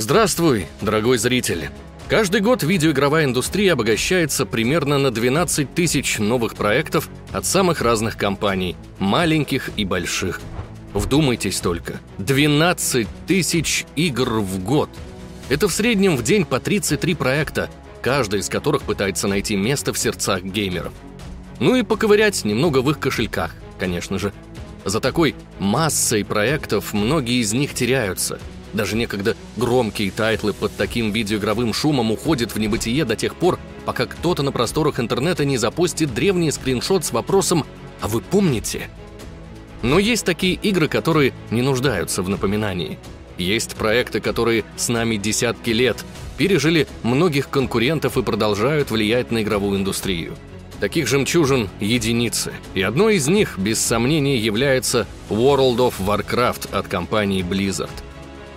Здравствуй, дорогой зритель! Каждый год видеоигровая индустрия обогащается примерно на 12 тысяч новых проектов от самых разных компаний, маленьких и больших. Вдумайтесь только, 12 тысяч игр в год. Это в среднем в день по 33 проекта, каждый из которых пытается найти место в сердцах геймеров. Ну и поковырять немного в их кошельках, конечно же. За такой массой проектов многие из них теряются – даже некогда громкие тайтлы под таким видеоигровым шумом уходят в небытие до тех пор, пока кто-то на просторах интернета не запустит древний скриншот с вопросом «А вы помните?». Но есть такие игры, которые не нуждаются в напоминании. Есть проекты, которые с нами десятки лет, пережили многих конкурентов и продолжают влиять на игровую индустрию. Таких жемчужин – единицы. И одной из них, без сомнения, является World of Warcraft от компании Blizzard –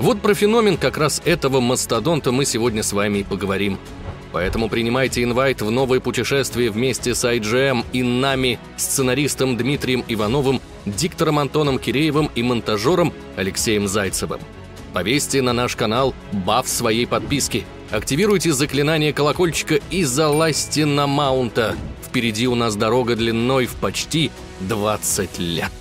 вот про феномен как раз этого мастодонта мы сегодня с вами и поговорим. Поэтому принимайте инвайт в новое путешествие вместе с IGM и нами, сценаристом Дмитрием Ивановым, диктором Антоном Киреевым и монтажером Алексеем Зайцевым. Повесьте на наш канал баф своей подписки. Активируйте заклинание колокольчика и залазьте на маунта. Впереди у нас дорога длиной в почти 20 лет.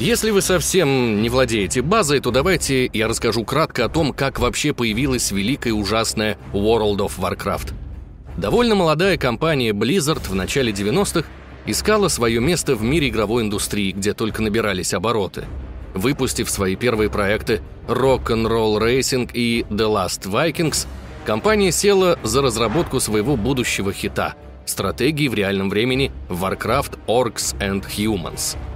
Если вы совсем не владеете базой, то давайте я расскажу кратко о том, как вообще появилась великая и ужасная World of Warcraft. Довольно молодая компания Blizzard в начале 90-х искала свое место в мире игровой индустрии, где только набирались обороты. Выпустив свои первые проекты Rock'n'Roll Racing и The Last Vikings, компания села за разработку своего будущего хита – стратегии в реальном времени Warcraft Orcs and Humans –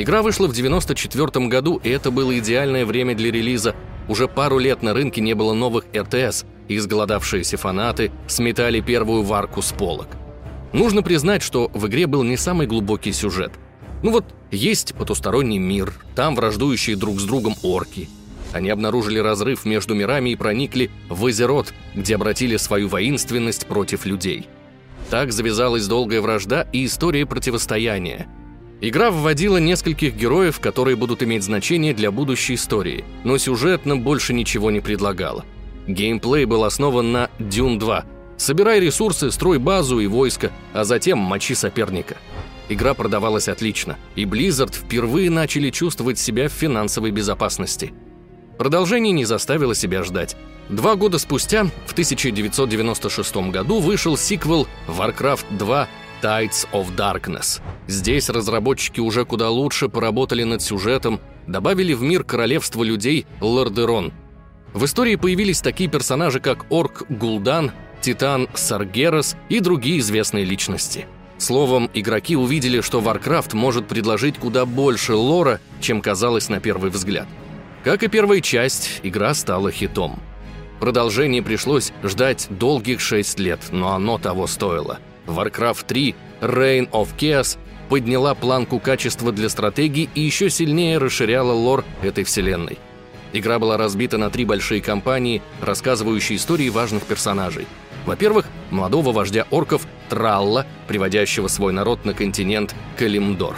Игра вышла в 94 году, и это было идеальное время для релиза. Уже пару лет на рынке не было новых РТС, и изголодавшиеся фанаты сметали первую варку с полок. Нужно признать, что в игре был не самый глубокий сюжет. Ну вот, есть потусторонний мир, там враждующие друг с другом орки. Они обнаружили разрыв между мирами и проникли в Азерот, где обратили свою воинственность против людей. Так завязалась долгая вражда и история противостояния – Игра вводила нескольких героев, которые будут иметь значение для будущей истории, но сюжетно больше ничего не предлагала. Геймплей был основан на Dune 2. Собирай ресурсы, строй базу и войско, а затем мочи соперника. Игра продавалась отлично, и Blizzard впервые начали чувствовать себя в финансовой безопасности. Продолжение не заставило себя ждать. Два года спустя, в 1996 году, вышел сиквел Warcraft 2 Tides of Darkness. Здесь разработчики уже куда лучше поработали над сюжетом, добавили в мир королевства людей Лордерон. В истории появились такие персонажи, как Орк Гул'дан, Титан Саргерас и другие известные личности. Словом, игроки увидели, что Warcraft может предложить куда больше лора, чем казалось на первый взгляд. Как и первая часть, игра стала хитом. Продолжение пришлось ждать долгих шесть лет, но оно того стоило – Warcraft 3 Reign of Chaos подняла планку качества для стратегий и еще сильнее расширяла лор этой вселенной. Игра была разбита на три большие кампании, рассказывающие истории важных персонажей. Во-первых, молодого вождя орков Тралла, приводящего свой народ на континент Калимдор.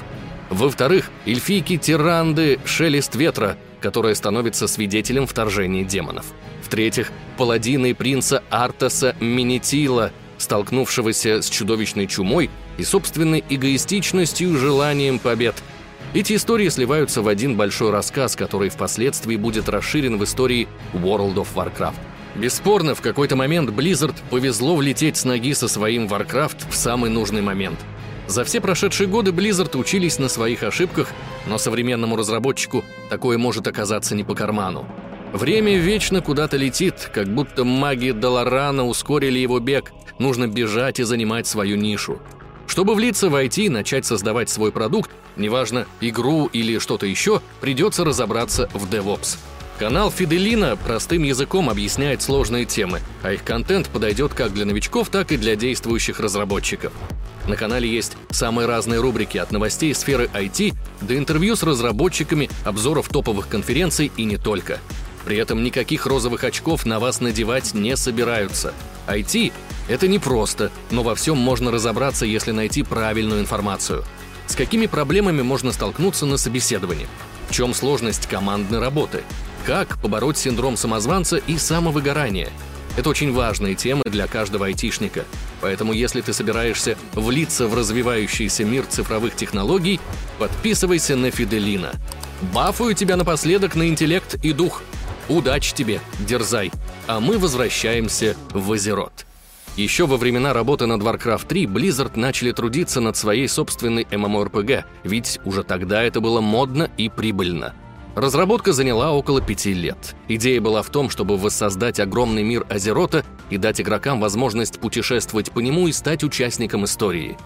Во-вторых, эльфийки Тиранды Шелест Ветра, которая становится свидетелем вторжения демонов. В-третьих, паладины принца Артаса Минитила, столкнувшегося с чудовищной чумой и собственной эгоистичностью желанием побед. Эти истории сливаются в один большой рассказ, который впоследствии будет расширен в истории World of Warcraft. Бесспорно, в какой-то момент Blizzard повезло влететь с ноги со своим Warcraft в самый нужный момент. За все прошедшие годы Blizzard учились на своих ошибках, но современному разработчику такое может оказаться не по карману. Время вечно куда-то летит, как будто маги Долорана ускорили его бег. Нужно бежать и занимать свою нишу. Чтобы влиться в IT и начать создавать свой продукт, неважно, игру или что-то еще, придется разобраться в DevOps. Канал Фиделина простым языком объясняет сложные темы, а их контент подойдет как для новичков, так и для действующих разработчиков. На канале есть самые разные рубрики от новостей сферы IT до интервью с разработчиками, обзоров топовых конференций и не только – при этом никаких розовых очков на вас надевать не собираются. IT — это непросто, но во всем можно разобраться, если найти правильную информацию. с какими проблемами можно столкнуться на собеседовании, в чем сложность командной работы, как побороть синдром самозванца и самовыгорание. Это очень важные темы для каждого айтишника. Поэтому если ты собираешься влиться в развивающийся мир цифровых технологий, подписывайся на Фиделина. Бафую тебя напоследок на интеллект и дух. Удачи тебе, дерзай. А мы возвращаемся в Азерот. Еще во времена работы над Warcraft 3 Blizzard начали трудиться над своей собственной MMORPG, ведь уже тогда это было модно и прибыльно. Разработка заняла около пяти лет. Идея была в том, чтобы воссоздать огромный мир Азерота и дать игрокам возможность путешествовать по нему и стать участником истории.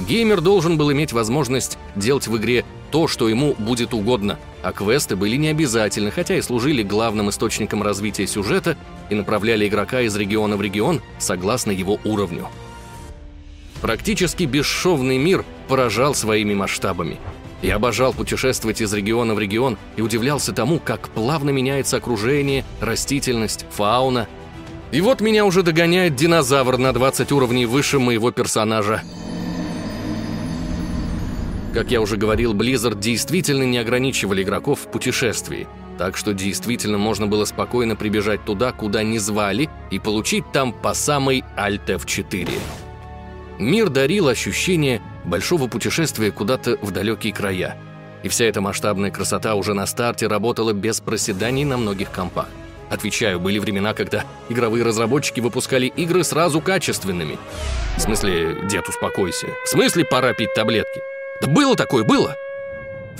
Геймер должен был иметь возможность делать в игре то, что ему будет угодно, а квесты были не обязательны, хотя и служили главным источником развития сюжета и направляли игрока из региона в регион согласно его уровню. Практически бесшовный мир поражал своими масштабами. Я обожал путешествовать из региона в регион и удивлялся тому, как плавно меняется окружение, растительность, фауна. И вот меня уже догоняет динозавр на 20 уровней выше моего персонажа – как я уже говорил, Blizzard действительно не ограничивали игроков в путешествии, так что действительно можно было спокойно прибежать туда, куда не звали, и получить там по самой Alt F4. Мир дарил ощущение большого путешествия куда-то в далекие края. И вся эта масштабная красота уже на старте работала без проседаний на многих компах. Отвечаю, были времена, когда игровые разработчики выпускали игры сразу качественными. В смысле, дед, успокойся. В смысле, пора пить таблетки. Да было такое, было!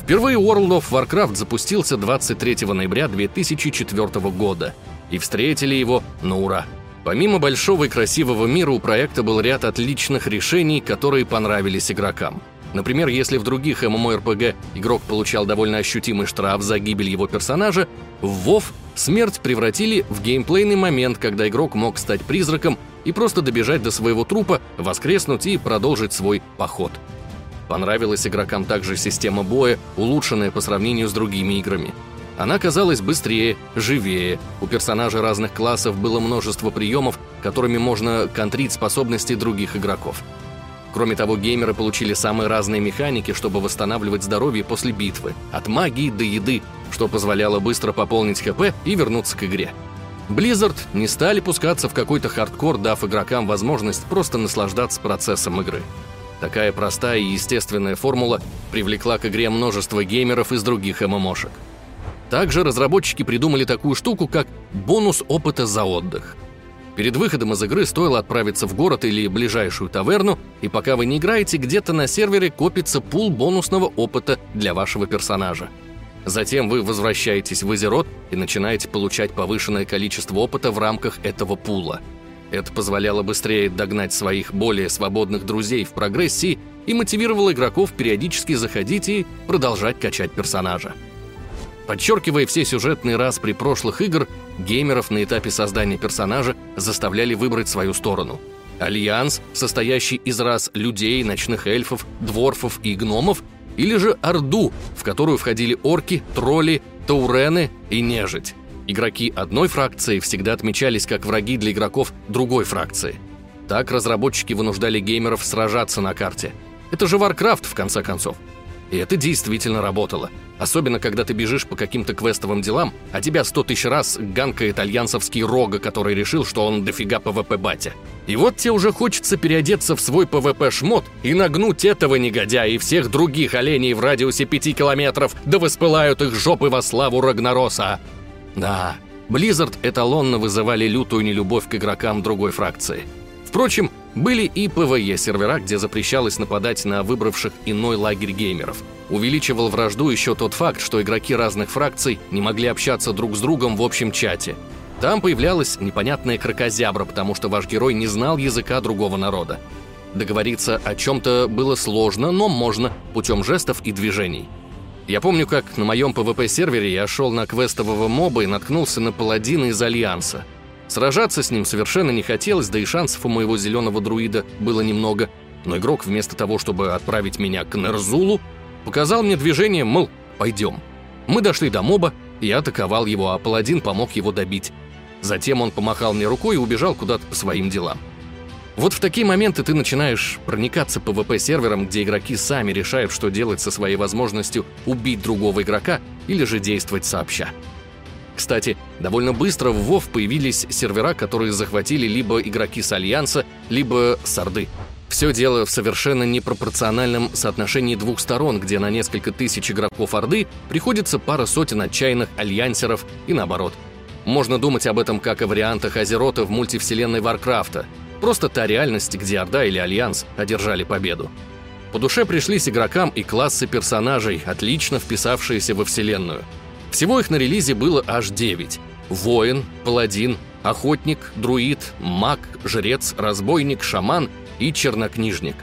Впервые World of Warcraft запустился 23 ноября 2004 года, и встретили его на ура. Помимо большого и красивого мира, у проекта был ряд отличных решений, которые понравились игрокам. Например, если в других MMORPG игрок получал довольно ощутимый штраф за гибель его персонажа, в WoW смерть превратили в геймплейный момент, когда игрок мог стать призраком и просто добежать до своего трупа, воскреснуть и продолжить свой поход – Понравилась игрокам также система боя, улучшенная по сравнению с другими играми. Она казалась быстрее, живее. У персонажей разных классов было множество приемов, которыми можно контрить способности других игроков. Кроме того, геймеры получили самые разные механики, чтобы восстанавливать здоровье после битвы, от магии до еды, что позволяло быстро пополнить ХП и вернуться к игре. Blizzard не стали пускаться в какой-то хардкор, дав игрокам возможность просто наслаждаться процессом игры. Такая простая и естественная формула привлекла к игре множество геймеров из других ММОшек. Также разработчики придумали такую штуку, как бонус опыта за отдых. Перед выходом из игры стоило отправиться в город или ближайшую таверну, и пока вы не играете, где-то на сервере копится пул бонусного опыта для вашего персонажа. Затем вы возвращаетесь в Азерот и начинаете получать повышенное количество опыта в рамках этого пула – это позволяло быстрее догнать своих более свободных друзей в прогрессии и мотивировало игроков периодически заходить и продолжать качать персонажа. Подчеркивая все сюжетные распри прошлых игр, геймеров на этапе создания персонажа заставляли выбрать свою сторону. Альянс, состоящий из рас людей, ночных эльфов, дворфов и гномов, или же Орду, в которую входили орки, тролли, таурены и нежить. Игроки одной фракции всегда отмечались как враги для игроков другой фракции. Так разработчики вынуждали геймеров сражаться на карте. Это же Warcraft, в конце концов. И это действительно работало. Особенно, когда ты бежишь по каким-то квестовым делам, а тебя сто тысяч раз ганкает альянсовский Рога, который решил, что он дофига ПВП-батя. И вот тебе уже хочется переодеться в свой ПВП-шмот и нагнуть этого негодяя и всех других оленей в радиусе пяти километров, да воспылают их жопы во славу Рагнароса. Да, Blizzard эталонно вызывали лютую нелюбовь к игрокам другой фракции. Впрочем, были и ПВЕ-сервера, где запрещалось нападать на выбравших иной лагерь геймеров. Увеличивал вражду еще тот факт, что игроки разных фракций не могли общаться друг с другом в общем чате. Там появлялась непонятная крокозябра, потому что ваш герой не знал языка другого народа. Договориться о чем-то было сложно, но можно путем жестов и движений. Я помню, как на моем PvP-сервере я шел на квестового моба и наткнулся на паладина из Альянса. Сражаться с ним совершенно не хотелось, да и шансов у моего зеленого друида было немного. Но игрок вместо того, чтобы отправить меня к Нерзулу, показал мне движение, мол, пойдем. Мы дошли до моба, я атаковал его, а паладин помог его добить. Затем он помахал мне рукой и убежал куда-то по своим делам. Вот в такие моменты ты начинаешь проникаться PvP-сервером, где игроки сами решают, что делать со своей возможностью убить другого игрока или же действовать сообща. Кстати, довольно быстро в WoW появились сервера, которые захватили либо игроки с Альянса, либо с Орды. Все дело в совершенно непропорциональном соотношении двух сторон, где на несколько тысяч игроков Орды приходится пара сотен отчаянных альянсеров и наоборот. Можно думать об этом как о вариантах Азерота в мультивселенной Варкрафта. Просто та реальность, где Орда или Альянс одержали победу. По душе пришлись игрокам и классы персонажей, отлично вписавшиеся во вселенную. Всего их на релизе было аж 9. Воин, паладин, охотник, друид, маг, жрец, разбойник, шаман и чернокнижник.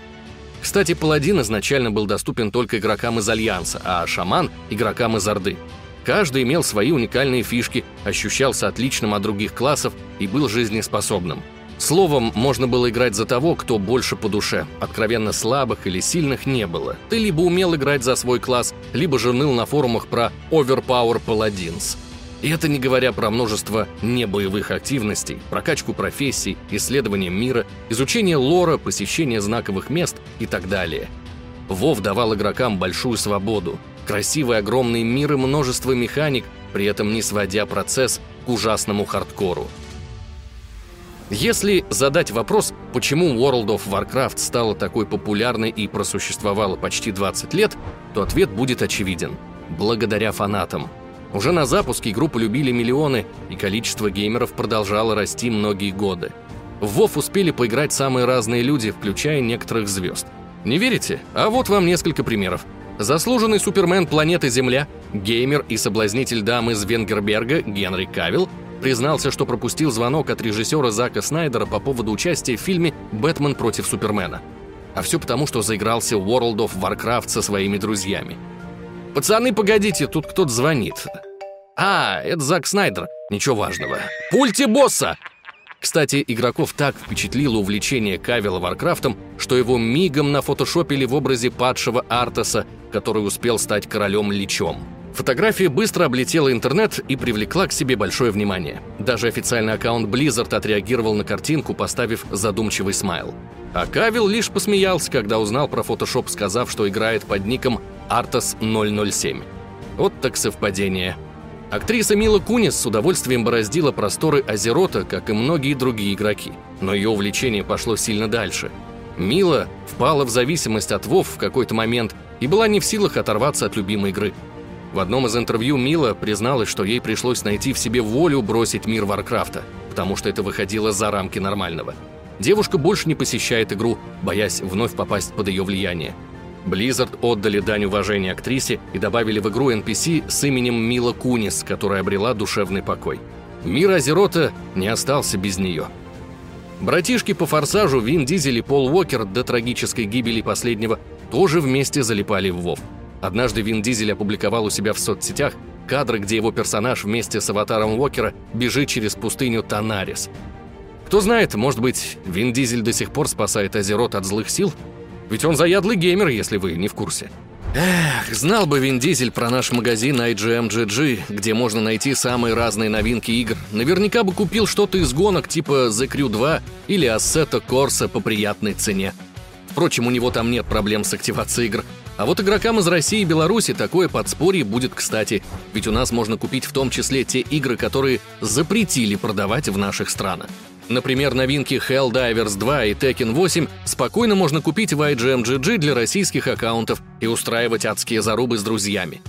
Кстати, паладин изначально был доступен только игрокам из Альянса, а шаман – игрокам из Орды. Каждый имел свои уникальные фишки, ощущался отличным от других классов и был жизнеспособным. Словом, можно было играть за того, кто больше по душе. Откровенно слабых или сильных не было. Ты либо умел играть за свой класс, либо же ныл на форумах про Overpower Paladins – и это не говоря про множество небоевых активностей, прокачку профессий, исследование мира, изучение лора, посещение знаковых мест и так далее. Вов давал игрокам большую свободу, красивый огромный мир и множество механик, при этом не сводя процесс к ужасному хардкору. Если задать вопрос, почему World of Warcraft стала такой популярной и просуществовала почти 20 лет, то ответ будет очевиден. Благодаря фанатам – уже на запуске игру полюбили миллионы, и количество геймеров продолжало расти многие годы. В WoW успели поиграть самые разные люди, включая некоторых звезд. Не верите? А вот вам несколько примеров. Заслуженный супермен планеты Земля, геймер и соблазнитель дам из Венгерберга Генри Кавилл признался, что пропустил звонок от режиссера Зака Снайдера по поводу участия в фильме «Бэтмен против Супермена». А все потому, что заигрался World of Warcraft со своими друзьями – «Пацаны, погодите, тут кто-то звонит». «А, это Зак Снайдер. Ничего важного. Пульте босса!» Кстати, игроков так впечатлило увлечение Кавилла Варкрафтом, что его мигом нафотошопили в образе падшего Артаса, который успел стать королем-личом. Фотография быстро облетела интернет и привлекла к себе большое внимание. Даже официальный аккаунт Blizzard отреагировал на картинку, поставив задумчивый смайл. А Кавил лишь посмеялся, когда узнал про фотошоп, сказав, что играет под ником Артас 007. Вот так совпадение. Актриса Мила Кунис с удовольствием бороздила просторы Азерота, как и многие другие игроки. Но ее увлечение пошло сильно дальше. Мила впала в зависимость от Вов в какой-то момент и была не в силах оторваться от любимой игры. В одном из интервью Мила призналась, что ей пришлось найти в себе волю бросить мир Варкрафта, потому что это выходило за рамки нормального. Девушка больше не посещает игру, боясь вновь попасть под ее влияние. Blizzard отдали дань уважения актрисе и добавили в игру NPC с именем Мила Кунис, которая обрела душевный покой. Мир Азерота не остался без нее. Братишки по «Форсажу» Вин Дизель и Пол Уокер до трагической гибели последнего тоже вместе залипали в Вов. Однажды Вин Дизель опубликовал у себя в соцсетях кадры, где его персонаж вместе с аватаром Уокера бежит через пустыню Танарис. Кто знает, может быть, Вин Дизель до сих пор спасает Азерот от злых сил – ведь он заядлый геймер, если вы не в курсе. Эх, знал бы Вин Дизель про наш магазин IGMGG, где можно найти самые разные новинки игр. Наверняка бы купил что-то из гонок типа The Crew 2 или Assetto Corsa по приятной цене. Впрочем, у него там нет проблем с активацией игр. А вот игрокам из России и Беларуси такое подспорье будет кстати, ведь у нас можно купить в том числе те игры, которые запретили продавать в наших странах. Например, новинки Helldivers 2 и Tekken 8 спокойно можно купить в IGMGG для российских аккаунтов и устраивать адские зарубы с друзьями.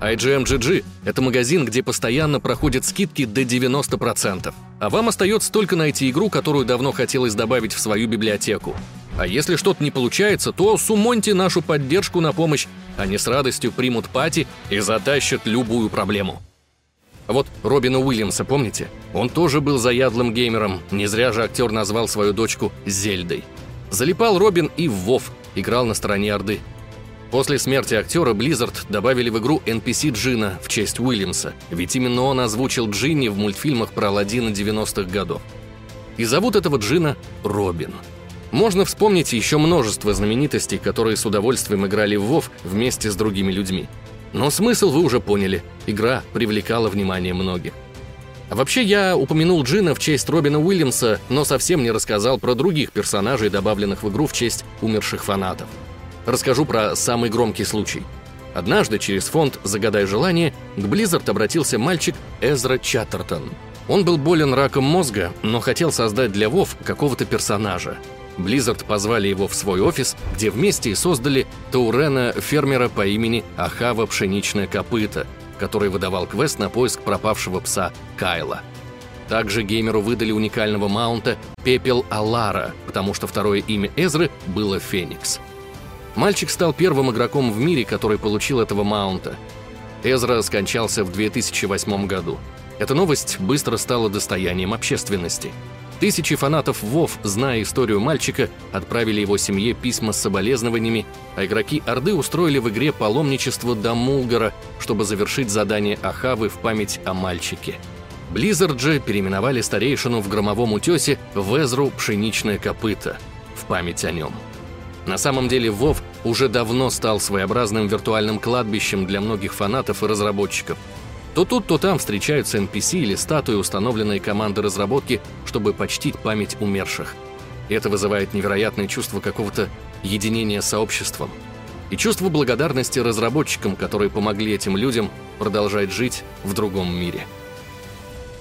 IGMGG — это магазин, где постоянно проходят скидки до 90%. А вам остается только найти игру, которую давно хотелось добавить в свою библиотеку. А если что-то не получается, то сумоньте нашу поддержку на помощь. Они с радостью примут пати и затащат любую проблему. Вот Робина Уильямса, помните? Он тоже был заядлым геймером, не зря же актер назвал свою дочку Зельдой. Залипал Робин и в Вов, играл на стороне Орды. После смерти актера Blizzard добавили в игру NPC Джина в честь Уильямса, ведь именно он озвучил Джинни в мультфильмах про Аладдина 90-х годов. И зовут этого Джина Робин. Можно вспомнить еще множество знаменитостей, которые с удовольствием играли в Вов вместе с другими людьми. Но смысл вы уже поняли. Игра привлекала внимание многих. А вообще, я упомянул Джина в честь Робина Уильямса, но совсем не рассказал про других персонажей, добавленных в игру в честь умерших фанатов. Расскажу про самый громкий случай. Однажды через фонд «Загадай желание» к Blizzard обратился мальчик Эзра Чаттертон. Он был болен раком мозга, но хотел создать для Вов какого-то персонажа. Blizzard позвали его в свой офис, где вместе и создали Таурена, фермера по имени Ахава Пшеничное Копыто, который выдавал квест на поиск пропавшего пса Кайла. Также геймеру выдали уникального маунта Пепел Алара, потому что второе имя Эзры было Феникс. Мальчик стал первым игроком в мире, который получил этого маунта. Эзра скончался в 2008 году. Эта новость быстро стала достоянием общественности. Тысячи фанатов ВОВ, зная историю мальчика, отправили его семье письма с соболезнованиями, а игроки Орды устроили в игре паломничество до Мулгара, чтобы завершить задание Ахавы в память о мальчике. Близзард же переименовали старейшину в Громовом утесе в Эзру Пшеничное копыто в память о нем. На самом деле Вов уже давно стал своеобразным виртуальным кладбищем для многих фанатов и разработчиков – то тут, то там встречаются NPC или статуи, установленные командой разработки, чтобы почтить память умерших. Это вызывает невероятное чувство какого-то единения с сообществом. И чувство благодарности разработчикам, которые помогли этим людям продолжать жить в другом мире.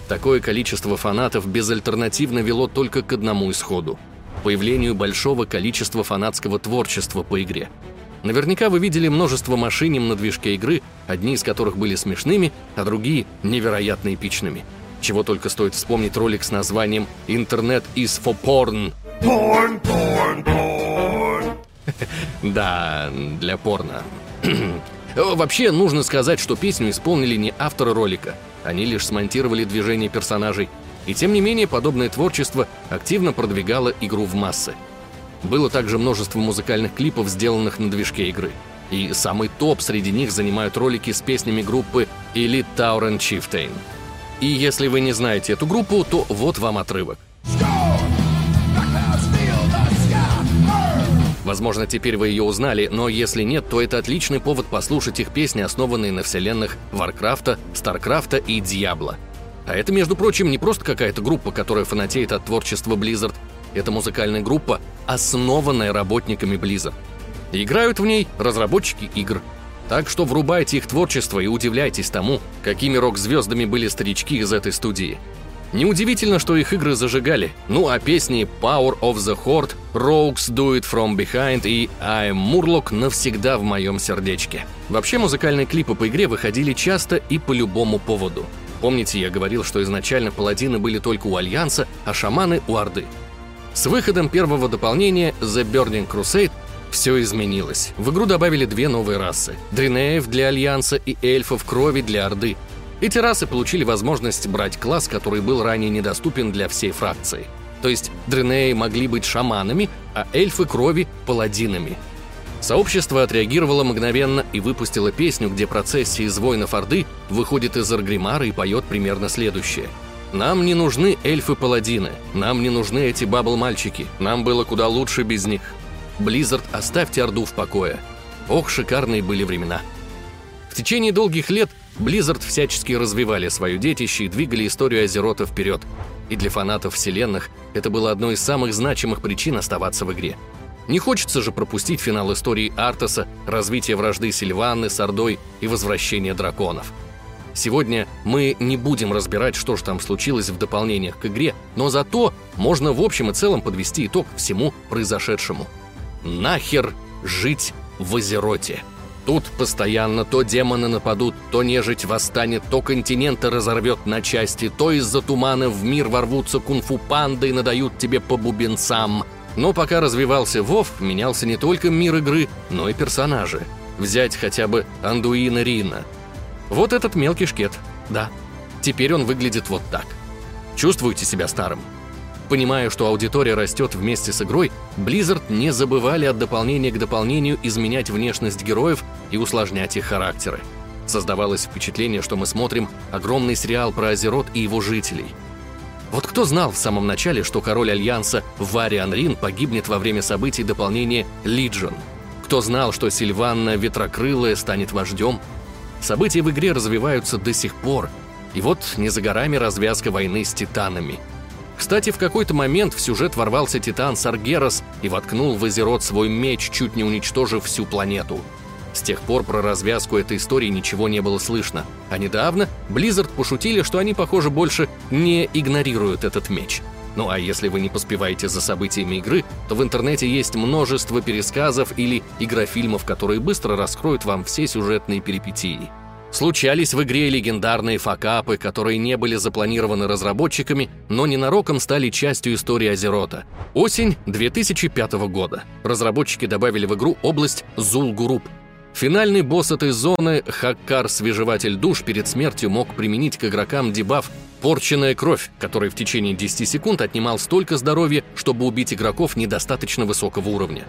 Такое количество фанатов безальтернативно вело только к одному исходу – появлению большого количества фанатского творчества по игре – Наверняка вы видели множество машиним на движке игры, одни из которых были смешными, а другие невероятно эпичными. Чего только стоит вспомнить ролик с названием «Интернет is for porn». Porn, porn, porn. Да, для порно. Вообще, нужно сказать, что песню исполнили не авторы ролика. Они лишь смонтировали движение персонажей. И тем не менее, подобное творчество активно продвигало игру в массы. Было также множество музыкальных клипов, сделанных на движке игры. И самый топ среди них занимают ролики с песнями группы Elite Tauren Chieftain. И если вы не знаете эту группу, то вот вам отрывок. Возможно, теперь вы ее узнали, но если нет, то это отличный повод послушать их песни, основанные на вселенных Варкрафта, Старкрафта и Дьябла. А это, между прочим, не просто какая-то группа, которая фанатеет от творчества Blizzard, это музыкальная группа, основанная работниками Blizzard. Играют в ней разработчики игр. Так что врубайте их творчество и удивляйтесь тому, какими рок-звездами были старички из этой студии. Неудивительно, что их игры зажигали. Ну а песни Power of the Horde, Rogues Do It From Behind и I'm Murloc навсегда в моем сердечке. Вообще музыкальные клипы по игре выходили часто и по любому поводу. Помните, я говорил, что изначально паладины были только у Альянса, а шаманы у Орды. С выходом первого дополнения The Burning Crusade все изменилось. В игру добавили две новые расы – Дринеев для Альянса и эльфов крови для Орды. Эти расы получили возможность брать класс, который был ранее недоступен для всей фракции. То есть Дринеи могли быть шаманами, а эльфы крови – паладинами. Сообщество отреагировало мгновенно и выпустило песню, где процессия из воинов Орды выходит из Аргримара и поет примерно следующее – нам не нужны эльфы-паладины, нам не нужны эти бабл-мальчики, нам было куда лучше без них. Близзард, оставьте Орду в покое. Ох, шикарные были времена. В течение долгих лет Blizzard всячески развивали свое детище и двигали историю Азерота вперед. И для фанатов вселенных это было одной из самых значимых причин оставаться в игре. Не хочется же пропустить финал истории Артаса, развитие вражды Сильванны с Ордой и возвращение драконов – Сегодня мы не будем разбирать, что же там случилось в дополнениях к игре, но зато можно в общем и целом подвести итог всему произошедшему. Нахер жить в Азероте. Тут постоянно то демоны нападут, то нежить восстанет, то континенты разорвет на части, то из-за тумана в мир ворвутся кунг-фу-панды и надают тебе по бубенцам. Но пока развивался Вов, менялся не только мир игры, но и персонажи. Взять хотя бы Андуина Рина – вот этот мелкий шкет, да. Теперь он выглядит вот так. Чувствуете себя старым? Понимая, что аудитория растет вместе с игрой, Blizzard не забывали от дополнения к дополнению изменять внешность героев и усложнять их характеры. Создавалось впечатление, что мы смотрим огромный сериал про Азерот и его жителей. Вот кто знал в самом начале, что король Альянса Вариан Рин погибнет во время событий дополнения Legion? Кто знал, что Сильванна Ветрокрылая станет вождем События в игре развиваются до сих пор, И вот не за горами развязка войны с титанами. Кстати, в какой-то момент в сюжет ворвался титан Саргерос и воткнул в Азерот свой меч, чуть не уничтожив всю планету. С тех пор про развязку этой истории ничего не было слышно. А недавно Blizzard пошутили, что они, похоже, больше не игнорируют этот меч. Ну а если вы не поспеваете за событиями игры, то в интернете есть множество пересказов или игрофильмов, которые быстро раскроют вам все сюжетные перипетии. Случались в игре легендарные факапы, которые не были запланированы разработчиками, но ненароком стали частью истории Азерота. Осень 2005 года. Разработчики добавили в игру область Зулгуруп. Финальный босс этой зоны, Хаккар Свежеватель Душ, перед смертью мог применить к игрокам дебаф «Порченная кровь», который в течение 10 секунд отнимал столько здоровья, чтобы убить игроков недостаточно высокого уровня.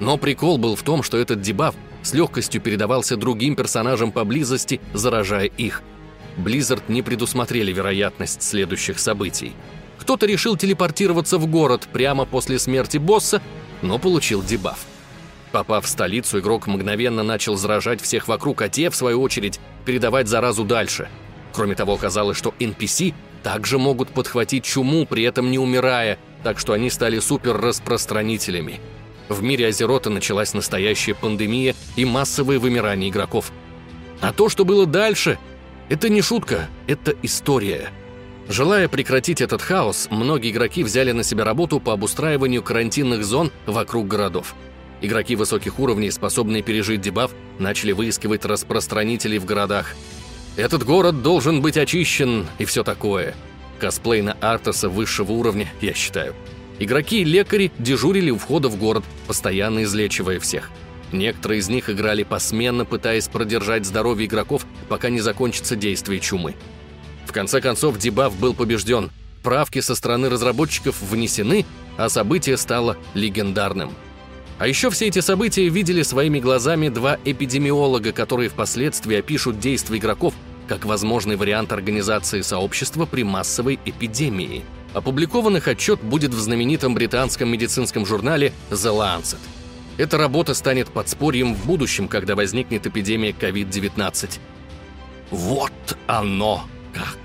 Но прикол был в том, что этот дебаф с легкостью передавался другим персонажам поблизости, заражая их. Blizzard не предусмотрели вероятность следующих событий. Кто-то решил телепортироваться в город прямо после смерти босса, но получил дебаф. Попав в столицу, игрок мгновенно начал заражать всех вокруг, а те, в свою очередь, передавать заразу дальше. Кроме того, оказалось, что NPC также могут подхватить чуму, при этом не умирая, так что они стали суперраспространителями. В мире Азерота началась настоящая пандемия и массовое вымирание игроков. А то, что было дальше, это не шутка, это история. Желая прекратить этот хаос, многие игроки взяли на себя работу по обустраиванию карантинных зон вокруг городов. Игроки высоких уровней, способные пережить дебаф, начали выискивать распространителей в городах. Этот город должен быть очищен и все такое. Косплей на Артаса высшего уровня, я считаю. Игроки и лекари дежурили у входа в город, постоянно излечивая всех. Некоторые из них играли посменно, пытаясь продержать здоровье игроков, пока не закончится действие чумы. В конце концов, дебаф был побежден, правки со стороны разработчиков внесены, а событие стало легендарным. А еще все эти события видели своими глазами два эпидемиолога, которые впоследствии опишут действия игроков как возможный вариант организации сообщества при массовой эпидемии – Опубликованных отчет будет в знаменитом британском медицинском журнале The Lancet. Эта работа станет подспорьем в будущем, когда возникнет эпидемия COVID-19. Вот оно как.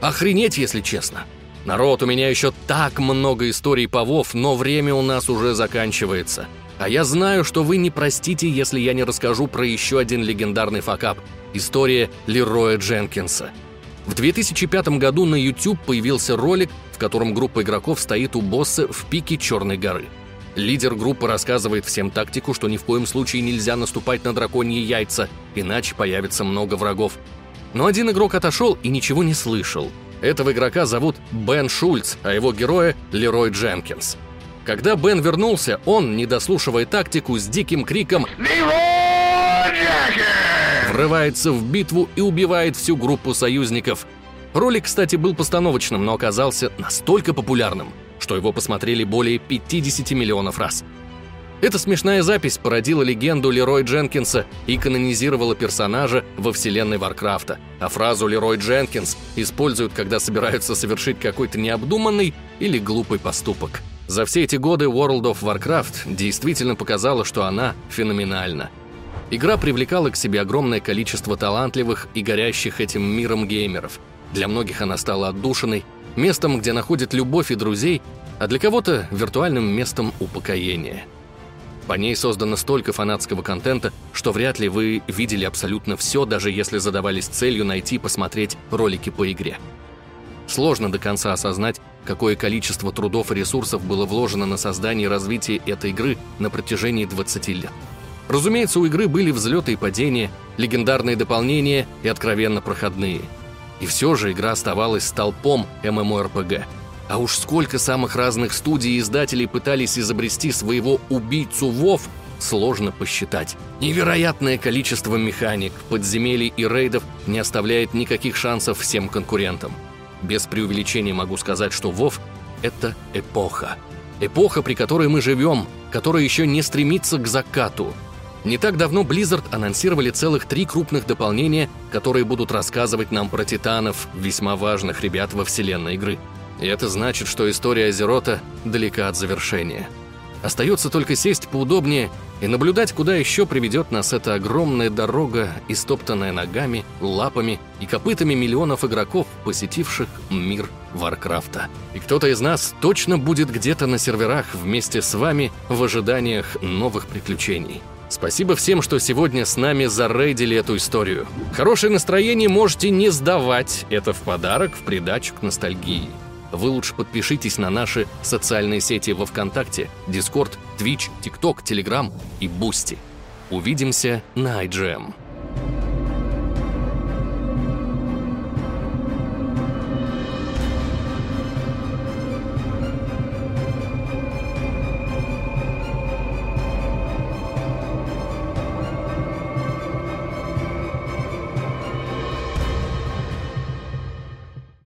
Охренеть, если честно. Народ, у меня еще так много историй по Вов, но время у нас уже заканчивается. А я знаю, что вы не простите, если я не расскажу про еще один легендарный факап. История Лероя Дженкинса. В 2005 году на YouTube появился ролик, котором группа игроков стоит у босса в пике Черной горы. Лидер группы рассказывает всем тактику, что ни в коем случае нельзя наступать на драконьи яйца, иначе появится много врагов. Но один игрок отошел и ничего не слышал. Этого игрока зовут Бен Шульц, а его героя — Лерой Дженкинс. Когда Бен вернулся, он, не дослушивая тактику, с диким криком врывается в битву и убивает всю группу союзников — Ролик, кстати, был постановочным, но оказался настолько популярным, что его посмотрели более 50 миллионов раз. Эта смешная запись породила легенду Лерой Дженкинса и канонизировала персонажа во вселенной Варкрафта, а фразу «Лерой Дженкинс» используют, когда собираются совершить какой-то необдуманный или глупый поступок. За все эти годы World of Warcraft действительно показала, что она феноменальна. Игра привлекала к себе огромное количество талантливых и горящих этим миром геймеров – для многих она стала отдушиной, местом, где находят любовь и друзей, а для кого-то – виртуальным местом упокоения. По ней создано столько фанатского контента, что вряд ли вы видели абсолютно все, даже если задавались целью найти посмотреть ролики по игре. Сложно до конца осознать, какое количество трудов и ресурсов было вложено на создание и развитие этой игры на протяжении 20 лет. Разумеется, у игры были взлеты и падения, легендарные дополнения и откровенно проходные – и все же игра оставалась столпом MMORPG. А уж сколько самых разных студий и издателей пытались изобрести своего убийцу Вов, сложно посчитать. Невероятное количество механик, подземелий и рейдов не оставляет никаких шансов всем конкурентам. Без преувеличения могу сказать, что Вов — это эпоха. Эпоха, при которой мы живем, которая еще не стремится к закату — не так давно Blizzard анонсировали целых три крупных дополнения, которые будут рассказывать нам про титанов, весьма важных ребят во вселенной игры. И это значит, что история Азерота далека от завершения. Остается только сесть поудобнее и наблюдать, куда еще приведет нас эта огромная дорога, истоптанная ногами, лапами и копытами миллионов игроков, посетивших мир Варкрафта. И кто-то из нас точно будет где-то на серверах вместе с вами в ожиданиях новых приключений. Спасибо всем, что сегодня с нами зарейдили эту историю. Хорошее настроение можете не сдавать. Это в подарок в придачу к ностальгии вы лучше подпишитесь на наши социальные сети во Вконтакте, Дискорд, Твич, ТикТок, Телеграм и Бусти. Увидимся на IGM.